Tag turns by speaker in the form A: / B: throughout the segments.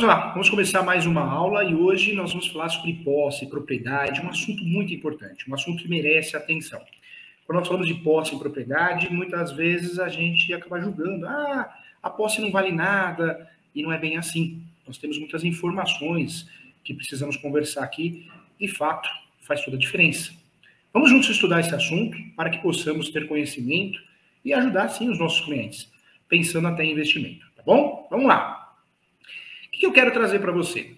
A: Vamos lá, vamos começar mais uma aula e hoje nós vamos falar sobre posse, propriedade, um assunto muito importante, um assunto que merece atenção. Quando nós falamos de posse e propriedade, muitas vezes a gente acaba julgando, ah, a posse não vale nada, e não é bem assim. Nós temos muitas informações que precisamos conversar aqui, de fato, faz toda a diferença. Vamos juntos estudar esse assunto para que possamos ter conhecimento e ajudar, sim, os nossos clientes, pensando até em investimento, tá bom? Vamos lá que eu quero trazer para você?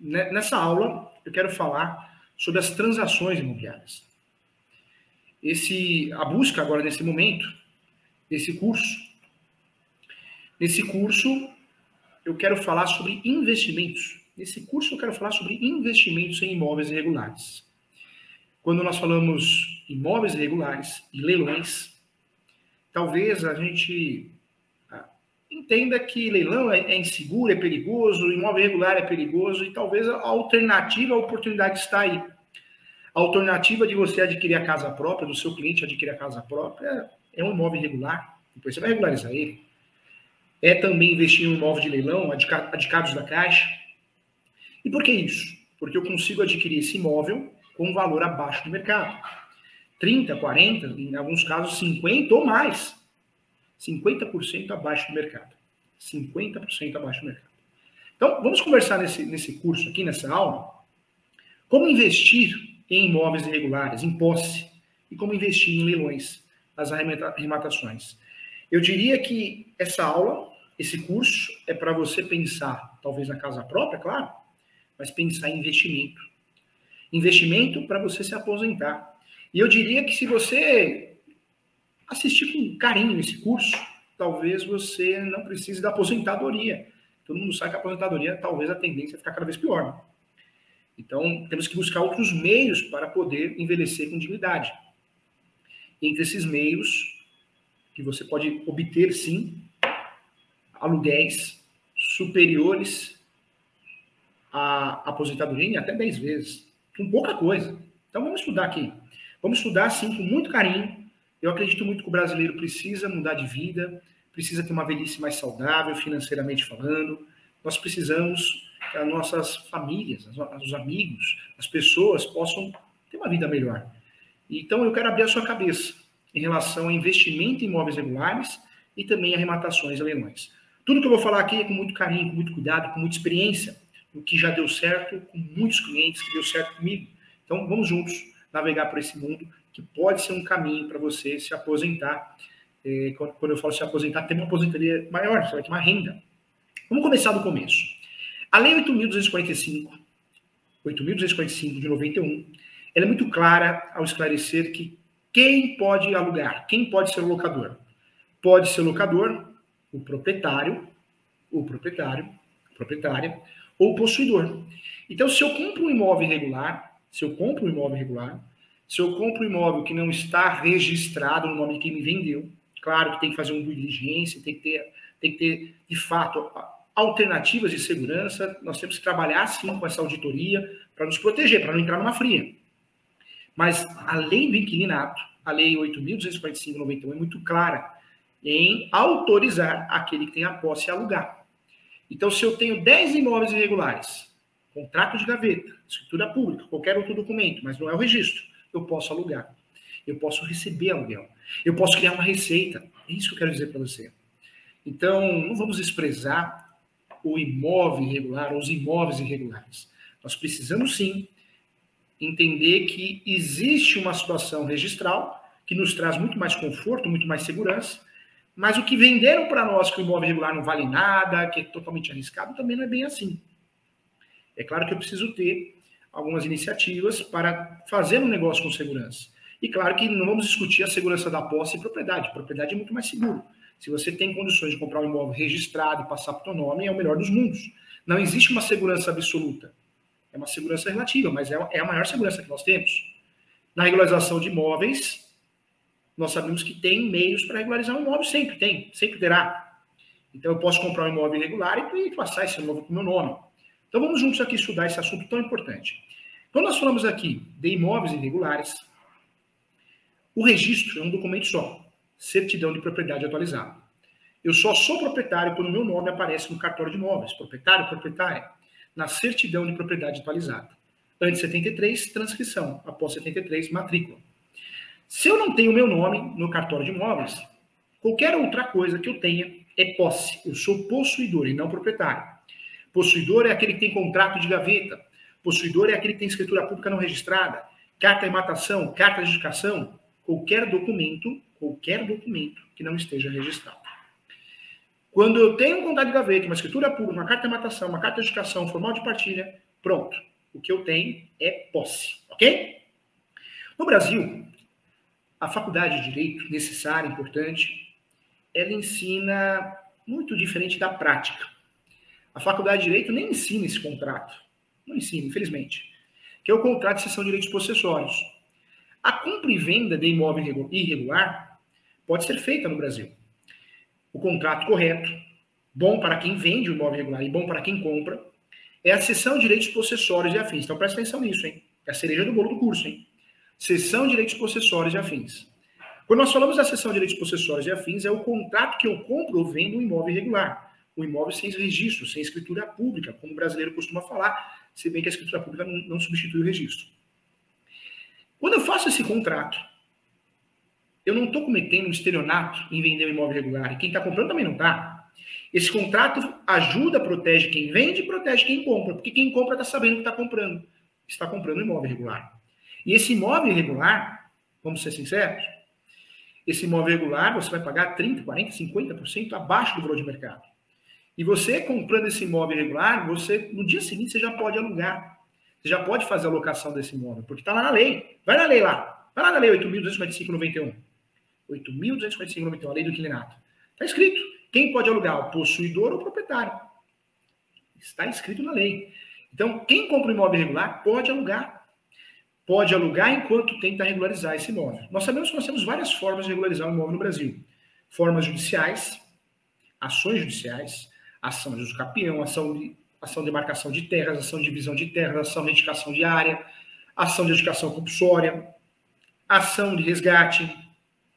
A: Nessa aula, eu quero falar sobre as transações imobiliárias. Esse, a busca agora nesse momento, nesse curso, nesse curso eu quero falar sobre investimentos. Nesse curso eu quero falar sobre investimentos em imóveis irregulares. Quando nós falamos imóveis irregulares e leilões, talvez a gente entenda que leilão é, é inseguro, é perigoso, imóvel irregular é perigoso, e talvez a alternativa, a oportunidade está aí. A alternativa de você adquirir a casa própria, do seu cliente adquirir a casa própria, é um imóvel irregular. Depois você vai regularizar ele. É também investir em um imóvel de leilão, adicados da Caixa. E por que isso? Porque eu consigo adquirir esse imóvel com um valor abaixo do mercado. 30, 40, em alguns casos 50 ou mais. 50% abaixo do mercado. 50% abaixo do mercado. Então, vamos conversar nesse, nesse curso aqui, nessa aula, como investir em imóveis irregulares, em posse, e como investir em leilões, as arrematações. Eu diria que essa aula, esse curso, é para você pensar, talvez na casa própria, claro, mas pensar em investimento. Investimento para você se aposentar. E eu diria que se você assistir com carinho esse curso, talvez você não precise da aposentadoria. Todo mundo sabe que a aposentadoria, talvez a tendência é ficar cada vez pior. Né? Então, temos que buscar outros meios para poder envelhecer com dignidade. Entre esses meios, que você pode obter, sim, aluguéis superiores à aposentadoria em até 10 vezes. Com pouca coisa. Então, vamos estudar aqui. Vamos estudar, sim, com muito carinho, eu acredito muito que o brasileiro precisa mudar de vida, precisa ter uma velhice mais saudável, financeiramente falando. Nós precisamos que as nossas famílias, os amigos, as pessoas possam ter uma vida melhor. Então, eu quero abrir a sua cabeça em relação a investimento em imóveis regulares e também arrematações e leilões. Tudo que eu vou falar aqui é com muito carinho, com muito cuidado, com muita experiência, o que já deu certo com muitos clientes, que deu certo comigo. Então, vamos juntos navegar por esse mundo que pode ser um caminho para você se aposentar. É, quando eu falo se aposentar, ter uma aposentadoria maior, você vai ter uma renda. Vamos começar do começo. A Lei 8.245, 8.245 de 91, ela é muito clara ao esclarecer que quem pode alugar, quem pode ser o locador? Pode ser o locador, o proprietário, o proprietário, proprietária, ou o possuidor. Então, se eu compro um imóvel irregular, se eu compro um imóvel irregular, se eu compro um imóvel que não está registrado no nome de quem me vendeu, claro que tem que fazer uma diligência, tem que ter, tem que ter de fato, alternativas de segurança. Nós temos que trabalhar, sim, com essa auditoria para nos proteger, para não entrar numa fria. Mas a lei do inquilinato, a lei 8.245-91, é muito clara em autorizar aquele que tem a posse a alugar. Então, se eu tenho 10 imóveis irregulares, contrato de gaveta, escritura pública, qualquer outro documento, mas não é o registro, eu posso alugar. Eu posso receber aluguel. Eu posso criar uma receita. É isso que eu quero dizer para você. Então, não vamos desprezar o imóvel irregular, ou os imóveis irregulares. Nós precisamos sim entender que existe uma situação registral que nos traz muito mais conforto, muito mais segurança, mas o que venderam para nós que o imóvel irregular não vale nada, que é totalmente arriscado, também não é bem assim. É claro que eu preciso ter algumas iniciativas para fazer um negócio com segurança. E claro que não vamos discutir a segurança da posse e propriedade. propriedade é muito mais seguro. Se você tem condições de comprar um imóvel registrado e passar para o teu nome, é o melhor dos mundos. Não existe uma segurança absoluta. É uma segurança relativa, mas é, é a maior segurança que nós temos. Na regularização de imóveis, nós sabemos que tem meios para regularizar um imóvel, sempre tem, sempre terá. Então, eu posso comprar um imóvel irregular e passar esse imóvel para o meu nome. Então vamos juntos aqui estudar esse assunto tão importante. Quando nós falamos aqui de imóveis irregulares, o registro é um documento só, certidão de propriedade atualizada. Eu só sou proprietário quando o meu nome aparece no cartório de imóveis. Proprietário, proprietária. Na certidão de propriedade atualizada. Antes 73, transcrição. Após 73, matrícula. Se eu não tenho o meu nome no cartório de imóveis, qualquer outra coisa que eu tenha é posse. Eu sou possuidor e não proprietário. Possuidor é aquele que tem contrato de gaveta. Possuidor é aquele que tem escritura pública não registrada, carta de matação, carta de educação, qualquer documento, qualquer documento que não esteja registrado. Quando eu tenho um contrato de gaveta, uma escritura pública, uma carta de matação, uma carta de educação, formal de partilha, pronto. O que eu tenho é posse, ok? No Brasil, a faculdade de direito, necessária, importante, ela ensina muito diferente da prática. A faculdade de direito nem ensina esse contrato. Não ensina, infelizmente. Que é o contrato de cessão de direitos possessórios. A compra e venda de imóvel irregular pode ser feita no Brasil o contrato correto, bom para quem vende o imóvel regular e bom para quem compra, é a cessão de direitos possessórios e afins. Então presta atenção nisso, hein? É a cereja do bolo do curso, hein? Cessão de direitos possessórios e afins. Quando nós falamos da cessão de direitos possessórios e afins, é o contrato que eu compro ou vendo um imóvel irregular. Um imóvel sem registro, sem escritura pública, como o brasileiro costuma falar, se bem que a escritura pública não, não substitui o registro. Quando eu faço esse contrato, eu não estou cometendo um estelionato em vender um imóvel irregular. E quem está comprando também não está. Esse contrato ajuda, protege quem vende e protege quem compra. Porque quem compra está sabendo que está comprando. Está comprando um imóvel irregular. E esse imóvel irregular, vamos ser sinceros, esse imóvel irregular você vai pagar 30%, 40%, 50% abaixo do valor de mercado. E você comprando esse imóvel irregular, você no dia seguinte você já pode alugar. Você já pode fazer a locação desse imóvel, porque está lá na lei. Vai na lei lá. Vai lá na lei 8.245,91. 8.245 a lei do inquilinato. Está escrito. Quem pode alugar? O possuidor ou o proprietário. Está escrito na lei. Então, quem compra um imóvel irregular pode alugar. Pode alugar enquanto tenta regularizar esse imóvel. Nós sabemos que nós temos várias formas de regularizar um imóvel no Brasil. Formas judiciais, ações judiciais, ação de usucapião, ação de, ação de marcação de terras, ação de divisão de terras, ação de edificação de área, ação de educação compulsória, ação de resgate,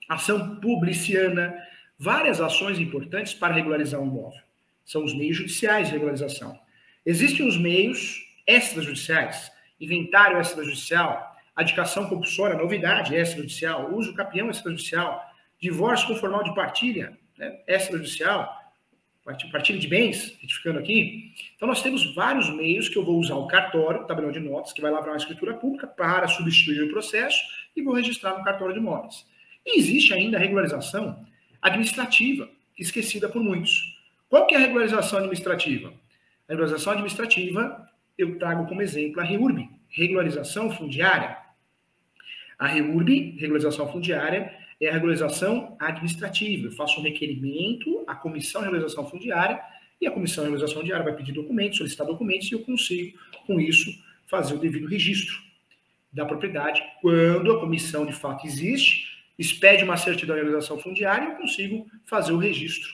A: ação publiciana, várias ações importantes para regularizar um imóvel. São os meios judiciais de regularização. Existem os meios extrajudiciais, inventário extrajudicial, adicação compulsória, novidade extrajudicial, uso capião extrajudicial, divórcio com formal de partilha né, extrajudicial, partilha de bens, retificando aqui. Então, nós temos vários meios que eu vou usar o cartório, o tabelão de notas, que vai lavrar uma escritura pública para substituir o processo e vou registrar no cartório de imóveis. E existe ainda a regularização administrativa, esquecida por muitos. Qual que é a regularização administrativa? A regularização administrativa, eu trago como exemplo a REURB, regularização fundiária. A REURB, regularização fundiária, é a regularização administrativa. Eu faço um requerimento à Comissão de Regularização Fundiária e a Comissão de Regularização Fundiária vai pedir documentos, solicitar documentos e eu consigo, com isso, fazer o devido registro da propriedade quando a comissão de fato existe expede uma certidão de realização fundiária, eu consigo fazer o registro,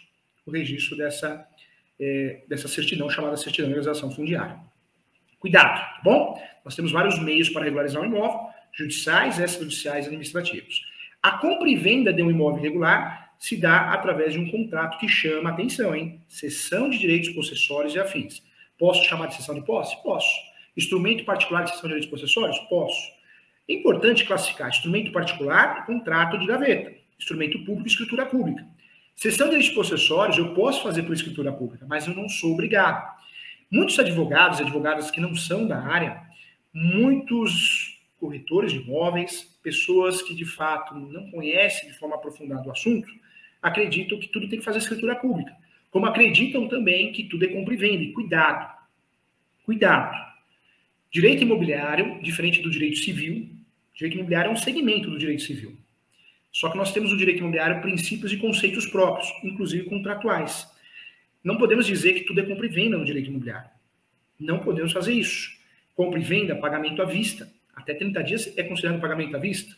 A: o registro dessa, é, dessa certidão chamada certidão de realização fundiária. Cuidado, tá bom? Nós temos vários meios para regularizar um imóvel, judiciais, extrajudiciais e administrativos. A compra e venda de um imóvel irregular se dá através de um contrato que chama atenção, hein? Cessão de direitos possessórios e afins. Posso chamar de cessão de posse? Posso. Instrumento particular de cessão de direitos possessórios? Posso. É importante classificar instrumento particular, contrato de gaveta, instrumento público, escritura pública. Sessão de direitos possessórios eu posso fazer por escritura pública, mas eu não sou obrigado. Muitos advogados e advogadas que não são da área, muitos corretores de imóveis, pessoas que de fato não conhecem de forma aprofundada o assunto, acreditam que tudo tem que fazer escritura pública. Como acreditam também que tudo é compra e venda. Cuidado. Cuidado. Direito imobiliário, diferente do direito civil, direito imobiliário é um segmento do direito civil. Só que nós temos no direito imobiliário princípios e conceitos próprios, inclusive contratuais. Não podemos dizer que tudo é compra e venda no direito imobiliário. Não podemos fazer isso. Compra e venda, pagamento à vista. Até 30 dias é considerado pagamento à vista.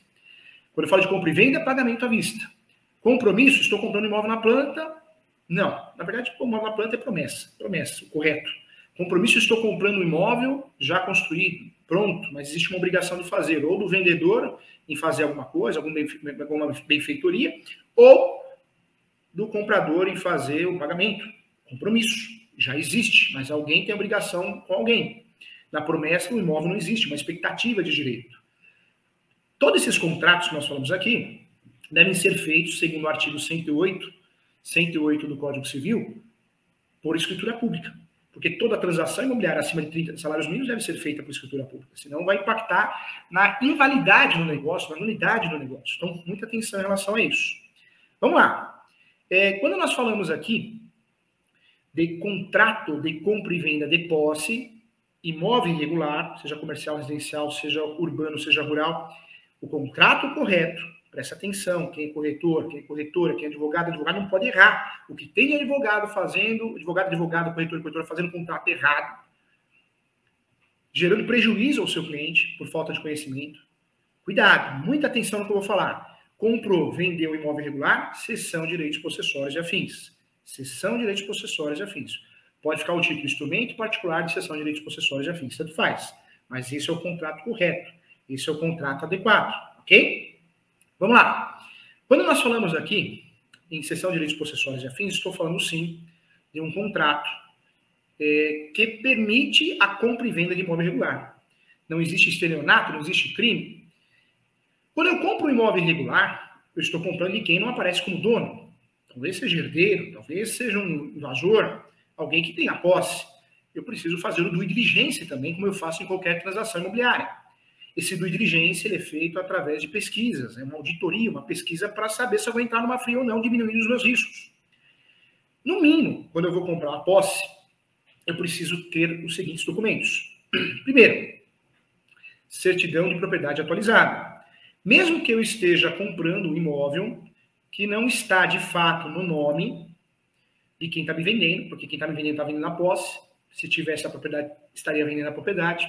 A: Quando eu falo de compra e venda, pagamento à vista. Compromisso, estou comprando imóvel na planta. Não. Na verdade, imóvel na planta é promessa. Promessa, correto. Compromisso, estou comprando um imóvel já construído pronto, mas existe uma obrigação de fazer, ou do vendedor em fazer alguma coisa, alguma benfeitoria, ou do comprador em fazer o pagamento. Compromisso. Já existe, mas alguém tem obrigação com alguém. Na promessa, o imóvel não existe, uma expectativa de direito. Todos esses contratos que nós falamos aqui devem ser feitos, segundo o artigo 108, 108 do Código Civil, por escritura pública. Porque toda transação imobiliária acima de 30 salários mínimos deve ser feita por escritura pública, senão vai impactar na invalidade do negócio, na nulidade do negócio. Então, muita atenção em relação a isso. Vamos lá. É, quando nós falamos aqui de contrato de compra e venda de posse, imóvel irregular, seja comercial, residencial, seja urbano, seja rural, o contrato correto Presta atenção, quem é corretor, quem é corretora, quem é advogado, advogado não pode errar. O que tem advogado fazendo, advogado, advogado, corretor, corretora fazendo contrato errado, gerando prejuízo ao seu cliente por falta de conhecimento. Cuidado, muita atenção no que eu vou falar. Comprou, vendeu imóvel irregular, cessão de direitos possessórios e afins. Cessão de direitos possessórios e afins. Pode ficar o título instrumento particular de cessão de direitos possessórios e afins, tanto faz. Mas esse é o contrato correto. Esse é o contrato adequado, ok? Vamos lá. Quando nós falamos aqui em sessão de direitos possessórios e afins, estou falando sim de um contrato é, que permite a compra e venda de imóvel irregular. Não existe estelionato, não existe crime. Quando eu compro um imóvel irregular, eu estou comprando de quem não aparece como dono. Talvez seja herdeiro, talvez seja um invasor, alguém que tenha posse. Eu preciso fazer o due diligência também, como eu faço em qualquer transação imobiliária. Esse due diligência ele é feito através de pesquisas, é uma auditoria, uma pesquisa para saber se eu vou entrar numa fria ou não, diminuindo os meus riscos. No mínimo, quando eu vou comprar a posse, eu preciso ter os seguintes documentos. Primeiro, certidão de propriedade atualizada. Mesmo que eu esteja comprando um imóvel que não está de fato no nome de quem está me vendendo, porque quem está me vendendo está vendendo a posse, se tivesse a propriedade, estaria vendendo a propriedade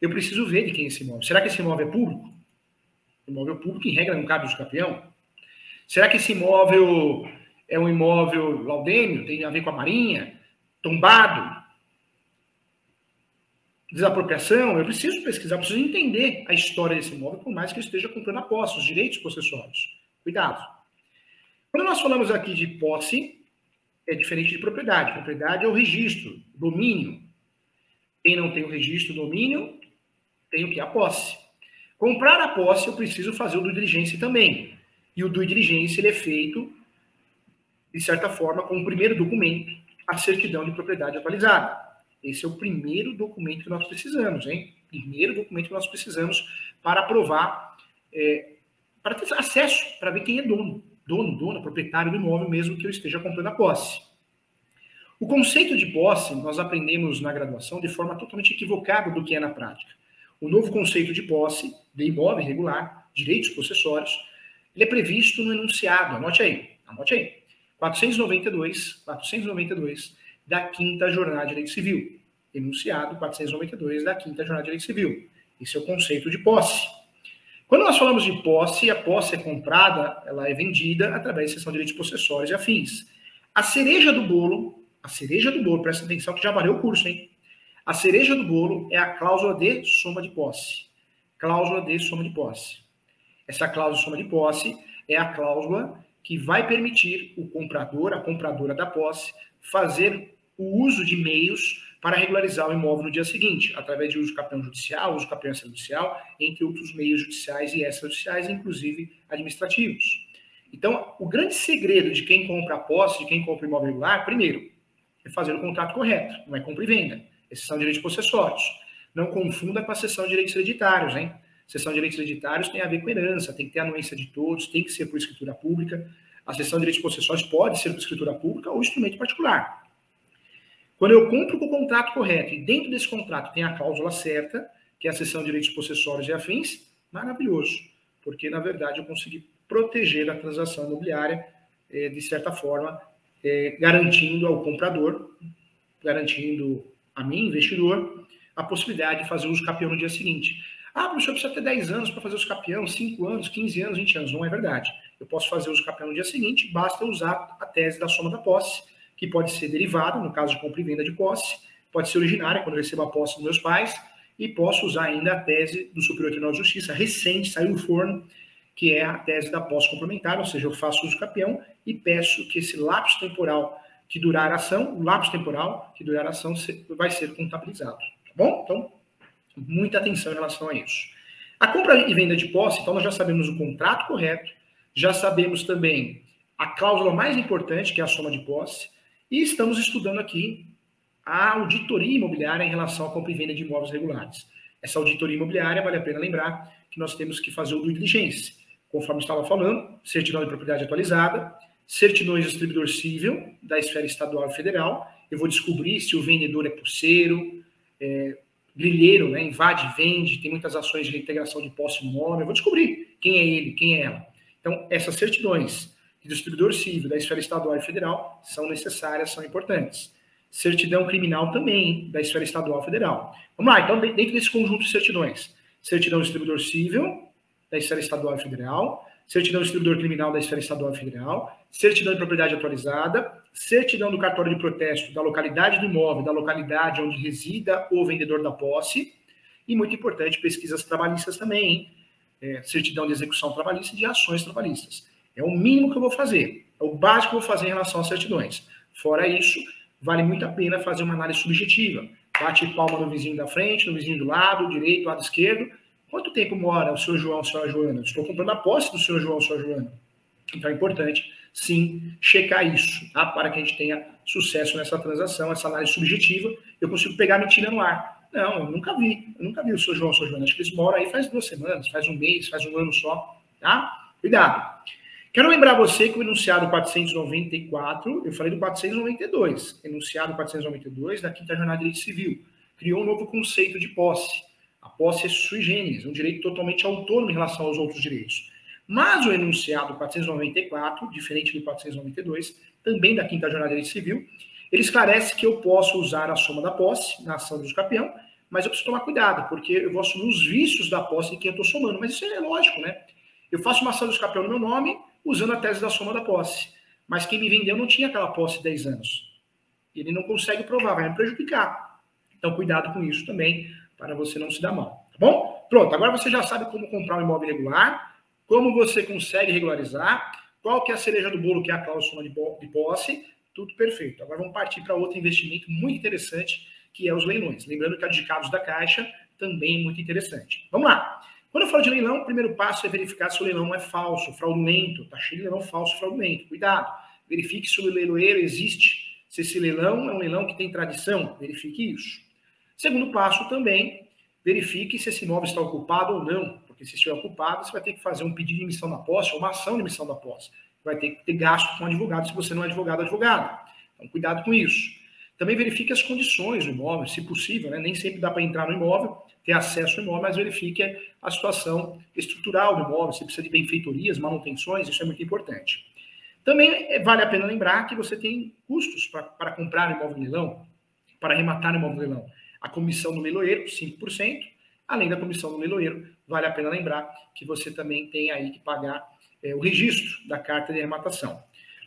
A: eu preciso ver de quem é esse imóvel. Será que esse imóvel é público? Imóvel público, em regra, não cabe o campeão. Será que esse imóvel é um imóvel laudêmio, tem a ver com a marinha, tombado, desapropriação? Eu preciso pesquisar, preciso entender a história desse imóvel, por mais que eu esteja comprando a posse, os direitos possessórios. Cuidado. Quando nós falamos aqui de posse, é diferente de propriedade. Propriedade é o registro, domínio. Quem não tem o registro, domínio, tenho que a posse. Comprar a posse, eu preciso fazer o due diligência também. E o due diligência ele é feito, de certa forma, com o primeiro documento, a certidão de propriedade atualizada. Esse é o primeiro documento que nós precisamos, hein? Primeiro documento que nós precisamos para aprovar, é, para ter acesso, para ver quem é dono. Dono, dona, proprietário do imóvel, mesmo que eu esteja comprando a posse. O conceito de posse nós aprendemos na graduação de forma totalmente equivocada do que é na prática. O novo conceito de posse de imóvel irregular, direitos possessórios, ele é previsto no enunciado, anote aí, anote aí. 492, 492 da Quinta Jornada de Direito Civil. Enunciado 492 da Quinta Jornada de Direito Civil. Esse é o conceito de posse. Quando nós falamos de posse, a posse é comprada, ela é vendida através de sessão de direitos possessórios e afins. A cereja do bolo, a cereja do bolo, presta atenção que já valeu o curso, hein? A cereja do bolo é a cláusula de soma de posse. Cláusula de soma de posse. Essa cláusula de soma de posse é a cláusula que vai permitir o comprador, a compradora da posse, fazer o uso de meios para regularizar o imóvel no dia seguinte, através de uso de campeão judicial, uso de campeão extrajudicial, entre outros meios judiciais e extrajudiciais, inclusive administrativos. Então, o grande segredo de quem compra a posse, de quem compra imóvel regular, primeiro, é fazer o contrato correto, não é compra e venda. Esses são direitos possessórios. Não confunda com a sessão de direitos hereditários, hein? Sessão de direitos hereditários tem a ver com herança, tem que ter anuência de todos, tem que ser por escritura pública. A sessão de direitos possessórios pode ser por escritura pública ou instrumento particular. Quando eu compro com o contrato correto e dentro desse contrato tem a cláusula certa, que é a sessão de direitos possessórios e afins, maravilhoso, porque na verdade eu consegui proteger a transação imobiliária eh, de certa forma, eh, garantindo ao comprador, garantindo a mim, investidor, a possibilidade de fazer uso capião no dia seguinte. Ah, professor, precisa ter 10 anos para fazer uso capião, 5 anos, 15 anos, 20 anos. Não é verdade. Eu posso fazer uso capião no dia seguinte, basta usar a tese da soma da posse, que pode ser derivada, no caso de compra e venda de posse, pode ser originária, quando eu recebo a posse dos meus pais, e posso usar ainda a tese do Superior Tribunal de Justiça, recente, saiu do forno, que é a tese da posse complementar, ou seja, eu faço uso capião e peço que esse lapso temporal que durar a ação, o lapso temporal que durar a ação vai ser contabilizado, tá bom? Então, muita atenção em relação a isso. A compra e venda de posse, então nós já sabemos o contrato correto, já sabemos também a cláusula mais importante, que é a soma de posse, e estamos estudando aqui a auditoria imobiliária em relação à compra e venda de imóveis regulares. Essa auditoria imobiliária, vale a pena lembrar que nós temos que fazer o due diligence, conforme estava falando, certidão de propriedade atualizada, certidões de distribuidor civil da esfera estadual e federal. Eu vou descobrir se o vendedor é pulseiro, é, grilheiro, né, invade, vende, tem muitas ações de reintegração de posse no nome. Eu vou descobrir quem é ele, quem é ela. Então, essas certidões de distribuidor civil da esfera estadual e federal são necessárias, são importantes. Certidão criminal também da esfera estadual e federal. Vamos lá, então, dentro desse conjunto de certidões, certidão de distribuidor civil da esfera estadual e federal, certidão de distribuidor criminal da esfera estadual e federal, certidão de propriedade atualizada, certidão do cartório de protesto da localidade do imóvel, da localidade onde resida o vendedor da posse, e muito importante, pesquisas trabalhistas também, é, certidão de execução trabalhista e de ações trabalhistas. É o mínimo que eu vou fazer, é o básico que eu vou fazer em relação às certidões. Fora isso, vale muito a pena fazer uma análise subjetiva. Bate palma no vizinho da frente, no vizinho do lado, direito, lado esquerdo. Quanto tempo mora o senhor João, a senhora Joana? Estou comprando a posse do senhor João, a senhora Joana. Então é importante, sim, checar isso, tá? para que a gente tenha sucesso nessa transação, essa análise subjetiva. Eu consigo pegar mentira no ar. Não, eu nunca vi. Eu nunca vi o senhor João, a senhora Joana. Acho que eles moram aí faz duas semanas, faz um mês, faz um ano só. Tá? Cuidado. Quero lembrar você que o enunciado 494, eu falei do 492, enunciado 492 da quinta jornada de direito civil, criou um novo conceito de posse. A posse é sui generis, um direito totalmente autônomo em relação aos outros direitos. Mas o enunciado 494, diferente do 492, também da quinta jornada de direito civil, ele esclarece que eu posso usar a soma da posse na ação do campeão, mas eu preciso tomar cuidado, porque eu vou assumir os vícios da posse de quem eu estou somando. Mas isso é lógico, né? Eu faço uma ação do campeão no meu nome, usando a tese da soma da posse. Mas quem me vendeu não tinha aquela posse de 10 anos. Ele não consegue provar, vai me prejudicar. Então, cuidado com isso também, para você não se dar mal. Tá bom? Pronto, agora você já sabe como comprar um imóvel regular, como você consegue regularizar, qual que é a cereja do bolo, que é a cláusula de posse, tudo perfeito. Agora vamos partir para outro investimento muito interessante, que é os leilões. Lembrando que a de da Caixa também é muito interessante. Vamos lá. Quando eu falo de leilão, o primeiro passo é verificar se o leilão é falso, fraudulento. Está cheio de leilão falso, fraudulento. Cuidado. Verifique se o leiloeiro existe. Se esse leilão é um leilão que tem tradição, verifique isso. Segundo passo também, verifique se esse imóvel está ocupado ou não. Porque se estiver ocupado, você vai ter que fazer um pedido de emissão da posse ou uma ação de emissão da posse. Vai ter que ter gasto com advogado se você não é advogado advogado. Então, cuidado com isso. Também verifique as condições do imóvel, se possível, né? Nem sempre dá para entrar no imóvel, ter acesso ao imóvel, mas verifique a situação estrutural do imóvel, se precisa de benfeitorias, manutenções, isso é muito importante. Também é, vale a pena lembrar que você tem custos para comprar imóvel leilão, para arrematar imóvel leilão. A comissão do leiloeiro, 5%, além da comissão do leiloeiro, vale a pena lembrar que você também tem aí que pagar é, o registro da carta de arrematação.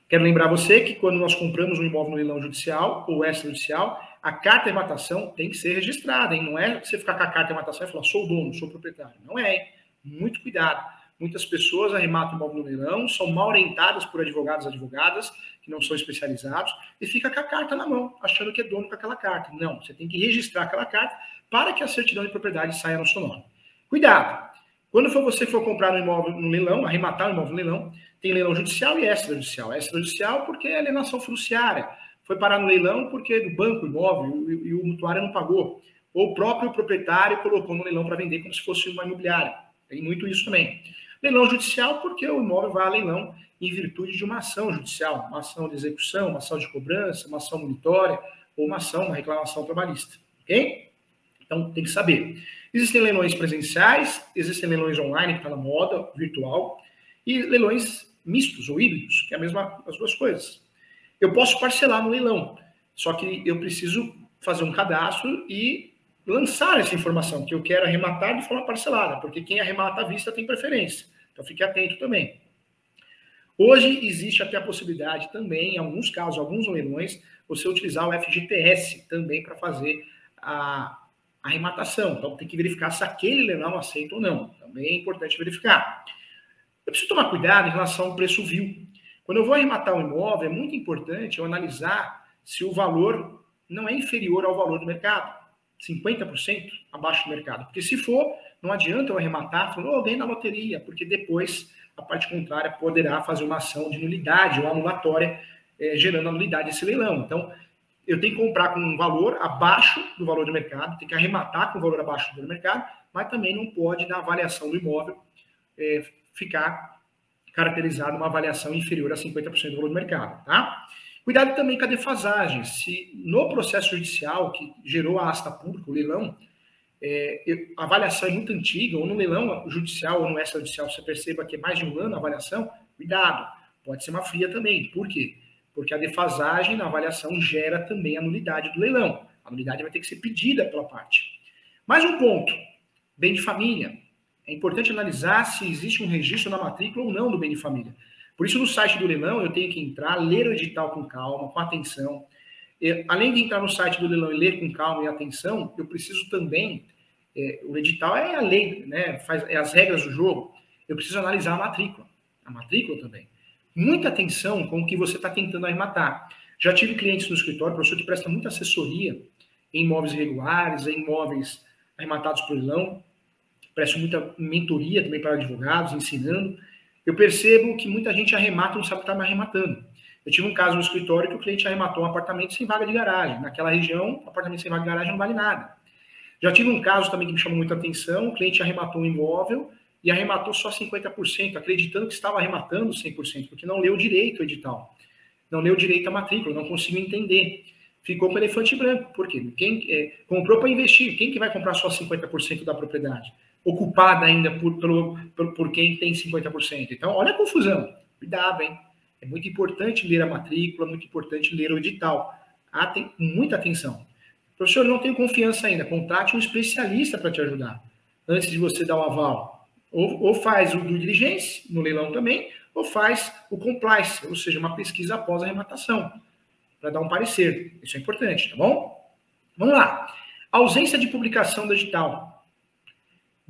A: Quero lembrar você que quando nós compramos um imóvel no leilão judicial ou extrajudicial, a carta de matação tem que ser registrada, hein? Não é você ficar com a carta de matação e falar, sou dono, sou proprietário. Não é, hein? Muito cuidado. Muitas pessoas arrematam imóvel no leilão, são mal orientadas por advogados e advogadas, que não são especializados, e fica com a carta na mão, achando que é dono com aquela carta. Não, você tem que registrar aquela carta para que a certidão de propriedade saia no seu nome. Cuidado! Quando for você for comprar um imóvel no leilão, arrematar um imóvel no leilão, tem leilão judicial e extrajudicial. Extrajudicial porque é alienação fiduciária foi parar no leilão porque o banco imóvel e, e o mutuário não pagou. Ou o próprio proprietário colocou no leilão para vender como se fosse uma imobiliária. Tem muito isso também. Leilão judicial, porque o imóvel vai a leilão em virtude de uma ação judicial, uma ação de execução, uma ação de cobrança, uma ação monitória ou uma ação, uma reclamação trabalhista. Ok? Então tem que saber. Existem leilões presenciais, existem leilões online, que está na moda, virtual, e leilões mistos ou híbridos, que é a mesma, as duas coisas. Eu posso parcelar no leilão, só que eu preciso fazer um cadastro e lançar essa informação, que eu quero arrematar de forma parcelada, porque quem arremata à vista tem preferência. Então fique atento também. Hoje existe até a possibilidade também, em alguns casos, alguns leilões, você utilizar o FGTS também para fazer a arrematação. Então tem que verificar se aquele leilão aceita ou não. Também é importante verificar. Eu preciso tomar cuidado em relação ao preço vil. Quando eu vou arrematar um imóvel, é muito importante eu analisar se o valor não é inferior ao valor do mercado, 50% abaixo do mercado. Porque se for, não adianta eu arrematar falando, oh, ganhei na loteria, porque depois a parte contrária poderá fazer uma ação de nulidade ou anulatória, é, gerando a nulidade desse leilão. Então, eu tenho que comprar com um valor abaixo do valor do mercado, tem que arrematar com o valor abaixo do mercado, mas também não pode, na avaliação do imóvel, é, ficar caracterizado uma avaliação inferior a 50% do valor do mercado, tá? Cuidado também com a defasagem. Se no processo judicial que gerou a asta pública, o leilão, é, a avaliação é muito antiga, ou no leilão judicial ou no extrajudicial você perceba que é mais de um ano a avaliação, cuidado, pode ser uma fria também. Por quê? Porque a defasagem na avaliação gera também a nulidade do leilão. A nulidade vai ter que ser pedida pela parte. Mais um ponto: bem de família. É importante analisar se existe um registro na matrícula ou não do bem de família. Por isso, no site do leilão, eu tenho que entrar, ler o edital com calma, com atenção. E, além de entrar no site do leilão e ler com calma e atenção, eu preciso também. É, o edital é a lei, né? Faz, é as regras do jogo. Eu preciso analisar a matrícula. A matrícula também. Muita atenção com o que você está tentando arrematar. Já tive clientes no escritório, professor, que presta muita assessoria em imóveis irregulares, em imóveis arrematados por leilão presto muita mentoria também para advogados, ensinando. Eu percebo que muita gente arremata não sabe o que está arrematando. Eu tive um caso no escritório que o cliente arrematou um apartamento sem vaga de garagem. Naquela região, apartamento sem vaga de garagem não vale nada. Já tive um caso também que me chamou muita atenção. O cliente arrematou um imóvel e arrematou só 50%, acreditando que estava arrematando 100%, porque não leu direito o edital. Não leu direito a matrícula, não conseguiu entender. Ficou com elefante branco. Por quê? Quem é, comprou para investir. Quem que vai comprar só 50% da propriedade? Ocupada ainda por, por, por, por quem tem 50%. Então, olha a confusão. Cuidado, hein? É muito importante ler a matrícula, muito importante ler o edital. Aten muita atenção. Professor, não tenho confiança ainda. Contrate um especialista para te ajudar antes de você dar o aval. Ou, ou faz o due diligence, no leilão também, ou faz o compliance, ou seja, uma pesquisa após a arrematação, para dar um parecer. Isso é importante, tá bom? Vamos lá. ausência de publicação do edital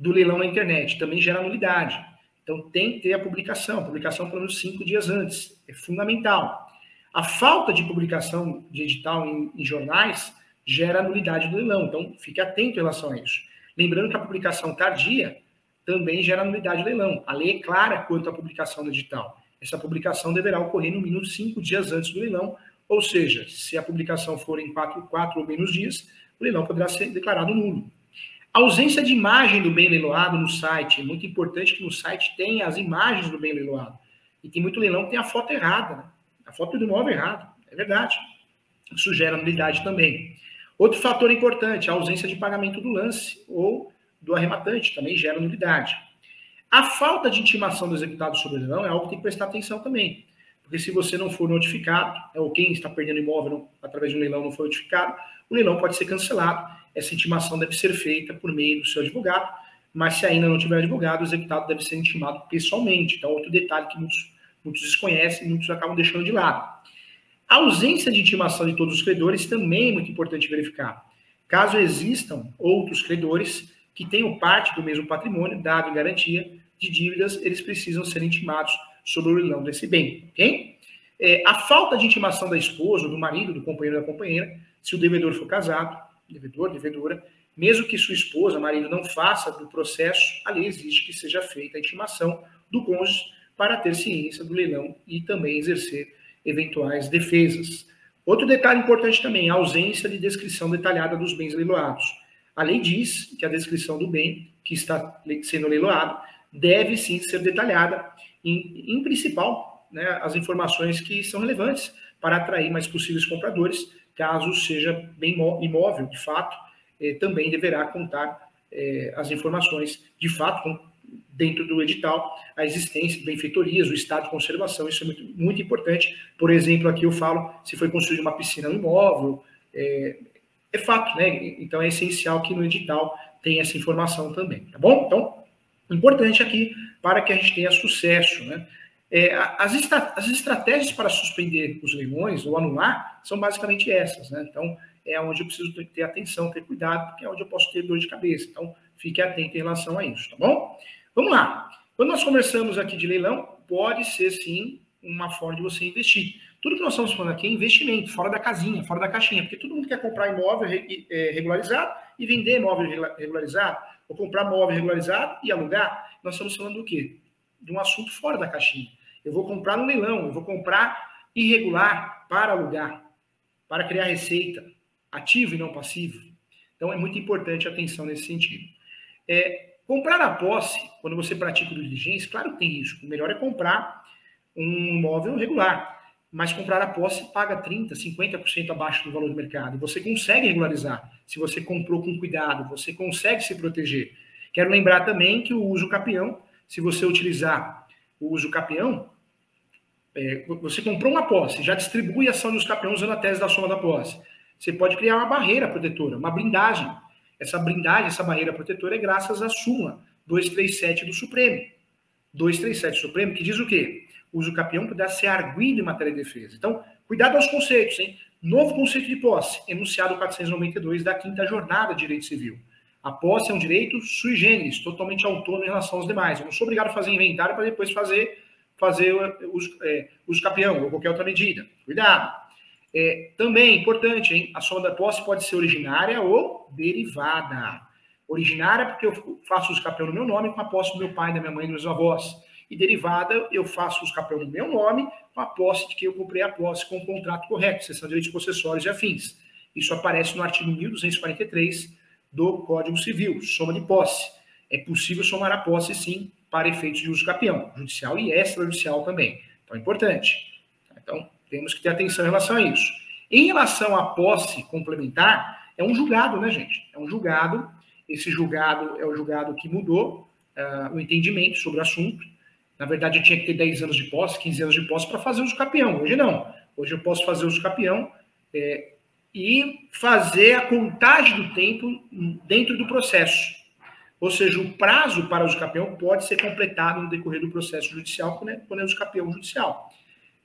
A: do leilão na internet, também gera nulidade. Então tem que ter a publicação, publicação pelo menos cinco dias antes, é fundamental. A falta de publicação de edital em, em jornais gera nulidade do leilão, então fique atento em relação a isso. Lembrando que a publicação tardia também gera nulidade do leilão. A lei é clara quanto à publicação do edital. Essa publicação deverá ocorrer no mínimo cinco dias antes do leilão, ou seja, se a publicação for em quatro, quatro ou menos dias, o leilão poderá ser declarado nulo. A ausência de imagem do bem leiloado no site. É muito importante que no site tenha as imagens do bem leiloado. E tem muito leilão que tem a foto errada, né? a foto do imóvel errada. É verdade. Isso gera nulidade também. Outro fator importante, a ausência de pagamento do lance ou do arrematante, também gera nulidade. A falta de intimação do executado sobre o leilão é algo que tem que prestar atenção também. Porque se você não for notificado, ou quem está perdendo imóvel através de um leilão não foi notificado, o leilão pode ser cancelado essa intimação deve ser feita por meio do seu advogado, mas se ainda não tiver advogado, o executado deve ser intimado pessoalmente. Então, outro detalhe que muitos, muitos desconhecem e muitos acabam deixando de lado. A ausência de intimação de todos os credores também é muito importante verificar. Caso existam outros credores que tenham parte do mesmo patrimônio, dado em garantia de dívidas, eles precisam ser intimados sobre o leilão desse bem, ok? É, a falta de intimação da esposa, do marido, do companheiro da companheira, se o devedor for casado, devedor, devedora, mesmo que sua esposa, marido, não faça do processo, a lei exige que seja feita a intimação do cônjuge para ter ciência do leilão e também exercer eventuais defesas. Outro detalhe importante também, a ausência de descrição detalhada dos bens leiloados. A lei diz que a descrição do bem que está sendo leiloado deve sim ser detalhada, em, em principal, né, as informações que são relevantes para atrair mais possíveis compradores caso seja bem imóvel, de fato, eh, também deverá contar eh, as informações, de fato, com, dentro do edital, a existência de benfeitorias, o estado de conservação, isso é muito, muito importante. Por exemplo, aqui eu falo se foi construída uma piscina no imóvel, é, é fato, né? Então é essencial que no edital tenha essa informação também, tá bom? Então, importante aqui para que a gente tenha sucesso, né? É, as, as, estratégias para suspender os leilões ou anular são basicamente essas, né? Então, é onde eu preciso ter atenção, ter cuidado, porque é onde eu posso ter dor de cabeça. Então, fique atento em relação a isso, tá bom? Vamos lá. Quando nós conversamos aqui de leilão, pode ser sim uma forma de você investir. Tudo que nós estamos falando aqui é investimento, fora da casinha, fora da caixinha, porque todo mundo quer comprar imóvel é, regularizado e vender imóvel regularizado, ou comprar imóvel regularizado e alugar. Nós estamos falando do quê? De um assunto fora da caixinha. Eu vou comprar no leilão, eu vou comprar irregular para alugar, para criar receita, ativo e não passivo. Então é muito importante a atenção nesse sentido. É, comprar a posse, quando você pratica o diligência, claro que tem risco. O melhor é comprar um imóvel regular mas comprar a posse paga 30%, 50% abaixo do valor do mercado. Você consegue regularizar se você comprou com cuidado, você consegue se proteger. Quero lembrar também que o uso capião, se você utilizar o uso capião, é, você comprou uma posse, já distribui a ação dos capiões usando a tese da soma da posse. Você pode criar uma barreira protetora, uma blindagem. Essa blindagem, essa barreira protetora é graças à súmula 237 do Supremo. 237 do Supremo, que diz o quê? uso capião poderá ser arguido em matéria de defesa. Então, cuidado aos conceitos, hein? Novo conceito de posse, enunciado 492 da quinta jornada de direito civil. A posse é um direito sui generis, totalmente autônomo em relação aos demais. Eu não sou obrigado a fazer inventário para depois fazer, fazer uso, é, uso capião ou qualquer outra medida. Cuidado. É, também, importante, hein? A soma da posse pode ser originária ou derivada. Originária porque eu faço uso capião no meu nome com a posse do meu pai, da minha mãe e dos meus avós e derivada eu faço os capel no meu nome, com a posse de que eu comprei a posse com o contrato correto, seção de direitos possessórios e afins. Isso aparece no artigo 1243 do Código Civil, soma de posse. É possível somar a posse, sim, para efeitos de uso capião, judicial e extrajudicial também. Então, é importante. Então, temos que ter atenção em relação a isso. Em relação à posse complementar, é um julgado, né, gente? É um julgado. Esse julgado é o julgado que mudou uh, o entendimento sobre o assunto. Na verdade, eu tinha que ter 10 anos de posse, 15 anos de posse para fazer uso capião. Hoje não. Hoje eu posso fazer uso capião é, e fazer a contagem do tempo dentro do processo. Ou seja, o prazo para uso capião pode ser completado no decorrer do processo judicial quando é, é uso capião judicial.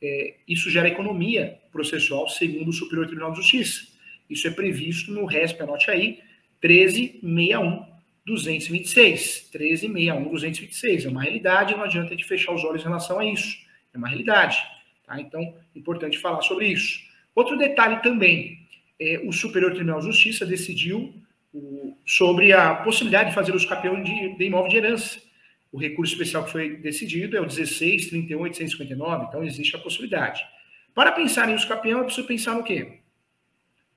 A: É, isso gera economia processual segundo o Superior Tribunal de Justiça. Isso é previsto no RESP, anote aí, 1361 226, 1361, 226. É uma realidade, não adianta a gente fechar os olhos em relação a isso. É uma realidade. Tá? Então, importante falar sobre isso. Outro detalhe também, é, o Superior Tribunal de Justiça decidiu o, sobre a possibilidade de fazer os campeões de, de imóvel de herança. O recurso especial que foi decidido é o 16, 31, 859, então existe a possibilidade. Para pensar em campeões, é preciso pensar no quê?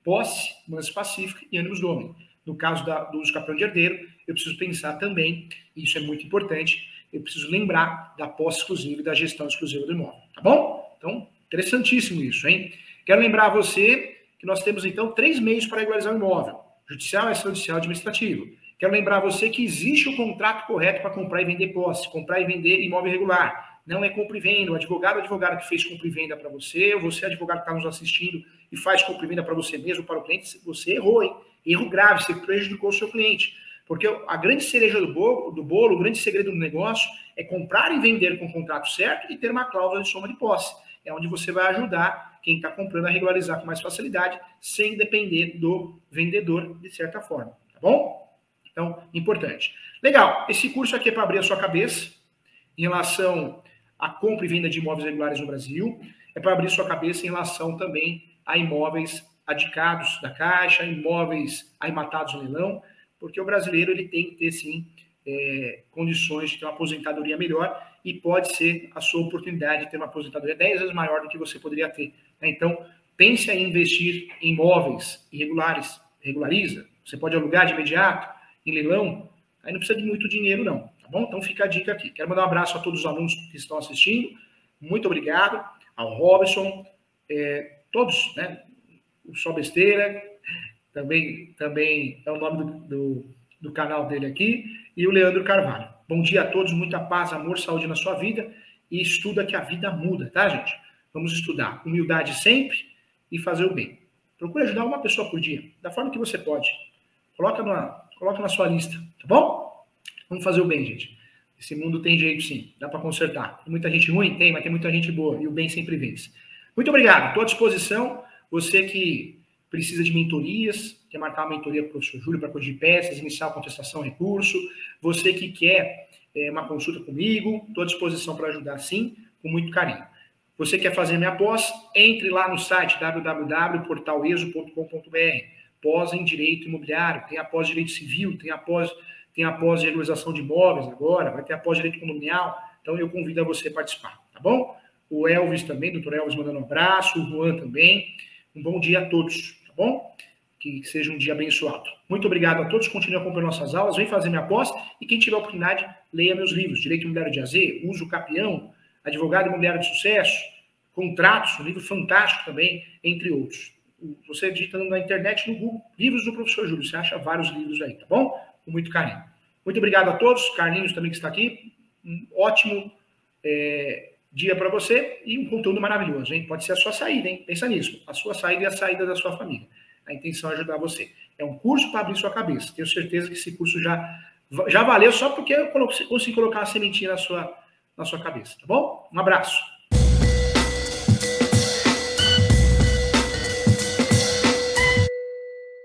A: Posse, mansa pacífica e ânimos domínio. No caso da, do uso campeão de herdeiro, eu preciso pensar também, e isso é muito importante, eu preciso lembrar da posse exclusiva e da gestão exclusiva do imóvel, tá bom? Então, interessantíssimo isso, hein? Quero lembrar a você que nós temos, então, três meios para regularizar o imóvel: judicial, extrajudicial e administrativo. Quero lembrar você que existe o contrato correto para comprar e vender posse, comprar e vender imóvel irregular. Não é compra e venda. O advogado o advogado que fez compra e venda para você, ou você, advogado que está nos assistindo e faz compra e venda para você mesmo, para o cliente, você errou, hein? Erro grave, você prejudicou o seu cliente. Porque a grande cereja do bolo, do bolo, o grande segredo do negócio é comprar e vender com o contrato certo e ter uma cláusula de soma de posse. É onde você vai ajudar quem está comprando a regularizar com mais facilidade, sem depender do vendedor, de certa forma. Tá bom? Então, importante. Legal, esse curso aqui é para abrir a sua cabeça em relação à compra e venda de imóveis regulares no Brasil. É para abrir sua cabeça em relação também a imóveis adicados da Caixa, imóveis arrematados no leilão porque o brasileiro ele tem que ter sim é, condições de ter uma aposentadoria melhor e pode ser a sua oportunidade de ter uma aposentadoria 10 vezes maior do que você poderia ter. Né? Então, pense em investir em imóveis irregulares, regulariza. Você pode alugar de imediato, em leilão, aí não precisa de muito dinheiro não, tá bom? Então fica a dica aqui. Quero mandar um abraço a todos os alunos que estão assistindo, muito obrigado, ao Robson, é, todos, né? O Só Besteira, também, também é o nome do, do, do canal dele aqui, e o Leandro Carvalho. Bom dia a todos, muita paz, amor, saúde na sua vida, e estuda que a vida muda, tá, gente? Vamos estudar. Humildade sempre e fazer o bem. Procure ajudar uma pessoa por dia, da forma que você pode. Coloca na, coloca na sua lista, tá bom? Vamos fazer o bem, gente. Esse mundo tem jeito sim, dá para consertar. Tem muita gente ruim? Tem, mas tem muita gente boa, e o bem sempre vence. Muito obrigado, estou à disposição. Você que precisa de mentorias, quer marcar uma mentoria com o professor Júlio para corrigir peças, iniciar a contestação recurso, você que quer é, uma consulta comigo, estou à disposição para ajudar sim, com muito carinho. Você quer fazer minha pós? Entre lá no site www.portaleso.com.br. Pós em direito imobiliário, tem a pós direito civil, tem a pós, tem a pós regularização de imóveis agora, vai ter a pós direito condominial. Então eu convido a você participar, tá bom? O Elvis também, doutor Elvis mandando um abraço, o Juan também. Um bom dia a todos, tá bom? Que seja um dia abençoado. Muito obrigado a todos, continue acompanhando nossas aulas, vem fazer minha pós e quem tiver oportunidade, leia meus livros, Direito Imobiliário de AZ, Uso Capião, Advogado Imobiliário de Sucesso, Contratos, um livro fantástico também, entre outros. Você digitando na internet, no Google, livros do professor Júlio, você acha vários livros aí, tá bom? Com muito carinho. Muito obrigado a todos, Carlinhos também que está aqui, um ótimo é, dia para você e um conteúdo maravilhoso, hein? Pode ser a sua saída, hein? Pensa nisso, a sua saída e a saída da sua família. A intenção é ajudar você. É um curso para abrir sua cabeça. Tenho certeza que esse curso já, já valeu só porque eu consegui colocar uma sementinha na sua, na sua cabeça, tá bom? Um abraço.